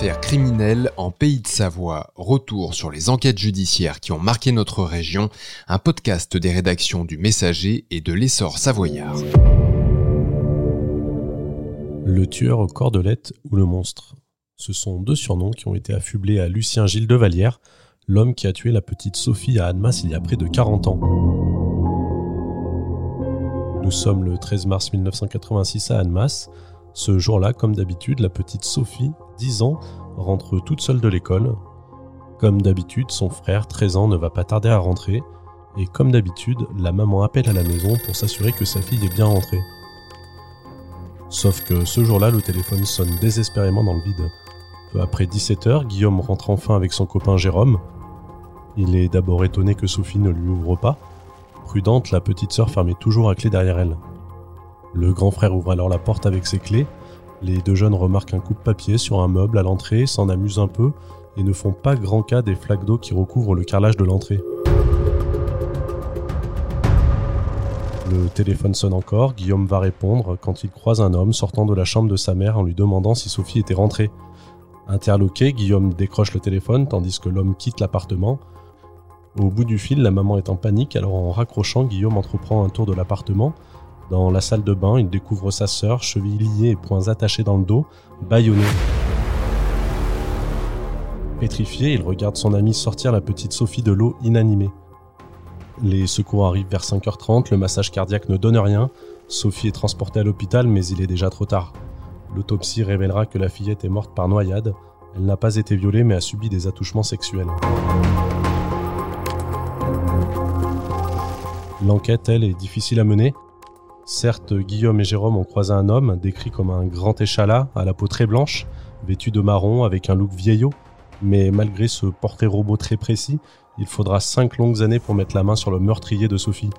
Affaires en Pays de Savoie. Retour sur les enquêtes judiciaires qui ont marqué notre région. Un podcast des rédactions du Messager et de l'Essor savoyard. Le tueur aux cordelettes ou le monstre. Ce sont deux surnoms qui ont été affublés à Lucien Gilles de Vallière, l'homme qui a tué la petite Sophie à Annemasse il y a près de 40 ans. Nous sommes le 13 mars 1986 à Annemasse. Ce jour-là, comme d'habitude, la petite Sophie, 10 ans, rentre toute seule de l'école. Comme d'habitude, son frère, 13 ans, ne va pas tarder à rentrer. Et comme d'habitude, la maman appelle à la maison pour s'assurer que sa fille est bien rentrée. Sauf que ce jour-là, le téléphone sonne désespérément dans le vide. Peu après 17h, Guillaume rentre enfin avec son copain Jérôme. Il est d'abord étonné que Sophie ne lui ouvre pas. Prudente, la petite sœur fermait toujours à clé derrière elle. Le grand frère ouvre alors la porte avec ses clés. Les deux jeunes remarquent un coup de papier sur un meuble à l'entrée, s'en amusent un peu et ne font pas grand cas des flaques d'eau qui recouvrent le carrelage de l'entrée. Le téléphone sonne encore, Guillaume va répondre quand il croise un homme sortant de la chambre de sa mère en lui demandant si Sophie était rentrée. Interloqué, Guillaume décroche le téléphone tandis que l'homme quitte l'appartement. Au bout du fil, la maman est en panique, alors en raccrochant, Guillaume entreprend un tour de l'appartement. Dans la salle de bain, il découvre sa sœur, chevilles liées et poings attachés dans le dos, bâillonnée. Pétrifié, il regarde son ami sortir la petite Sophie de l'eau inanimée. Les secours arrivent vers 5h30, le massage cardiaque ne donne rien. Sophie est transportée à l'hôpital, mais il est déjà trop tard. L'autopsie révélera que la fillette est morte par noyade. Elle n'a pas été violée, mais a subi des attouchements sexuels. L'enquête, elle, est difficile à mener. Certes, Guillaume et Jérôme ont croisé un homme, décrit comme un grand échalas, à la peau très blanche, vêtu de marron, avec un look vieillot, mais malgré ce portrait robot très précis, il faudra cinq longues années pour mettre la main sur le meurtrier de Sophie.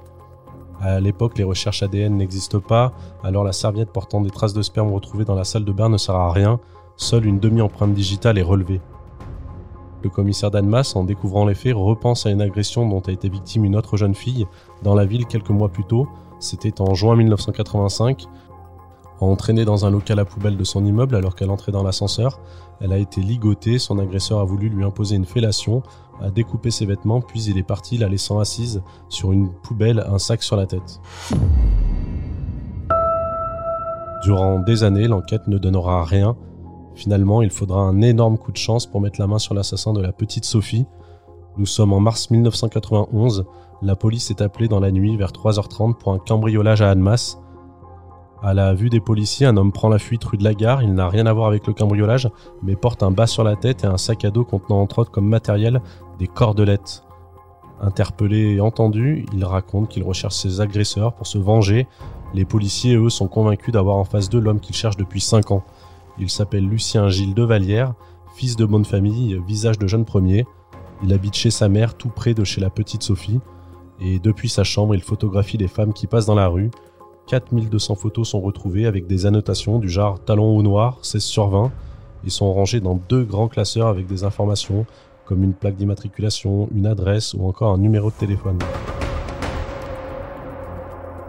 À l'époque, les recherches ADN n'existent pas, alors la serviette portant des traces de sperme retrouvées dans la salle de bain ne sert à rien, seule une demi-empreinte digitale est relevée. Le commissaire d'Annemasse, en découvrant les faits, repense à une agression dont a été victime une autre jeune fille dans la ville quelques mois plus tôt. C'était en juin 1985. Entraînée dans un local à poubelle de son immeuble alors qu'elle entrait dans l'ascenseur, elle a été ligotée, son agresseur a voulu lui imposer une fellation, a découpé ses vêtements, puis il est parti la laissant assise sur une poubelle, un sac sur la tête. Durant des années, l'enquête ne donnera rien, Finalement, il faudra un énorme coup de chance pour mettre la main sur l'assassin de la petite Sophie. Nous sommes en mars 1991. La police est appelée dans la nuit vers 3h30 pour un cambriolage à Annemasse. À la vue des policiers, un homme prend la fuite rue de la gare. Il n'a rien à voir avec le cambriolage, mais porte un bas sur la tête et un sac à dos contenant entre autres comme matériel des cordelettes. Interpellé et entendu, il raconte qu'il recherche ses agresseurs pour se venger. Les policiers, eux, sont convaincus d'avoir en face d'eux l'homme qu'ils cherchent depuis 5 ans. Il s'appelle Lucien Gilles de Vallière, fils de bonne famille, visage de jeune premier. Il habite chez sa mère, tout près de chez la petite Sophie. Et depuis sa chambre, il photographie les femmes qui passent dans la rue. 4200 photos sont retrouvées avec des annotations du genre talon au noir, 16 sur 20. Ils sont rangés dans deux grands classeurs avec des informations comme une plaque d'immatriculation, une adresse ou encore un numéro de téléphone.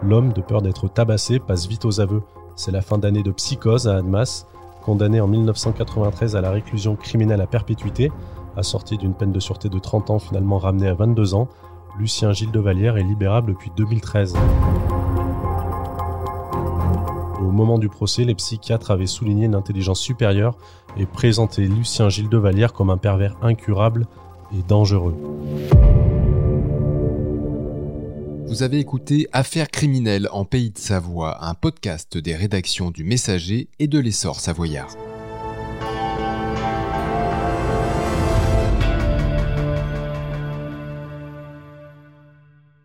L'homme, de peur d'être tabassé, passe vite aux aveux. C'est la fin d'année de psychose à Admas condamné en 1993 à la réclusion criminelle à perpétuité, assorti d'une peine de sûreté de 30 ans finalement ramené à 22 ans, Lucien Gilles de Vallière est libérable depuis 2013. Au moment du procès, les psychiatres avaient souligné une intelligence supérieure et présenté Lucien Gilles de Vallière comme un pervers incurable et dangereux. Vous avez écouté Affaires criminelles en Pays de Savoie, un podcast des rédactions du Messager et de l'Essor savoyard.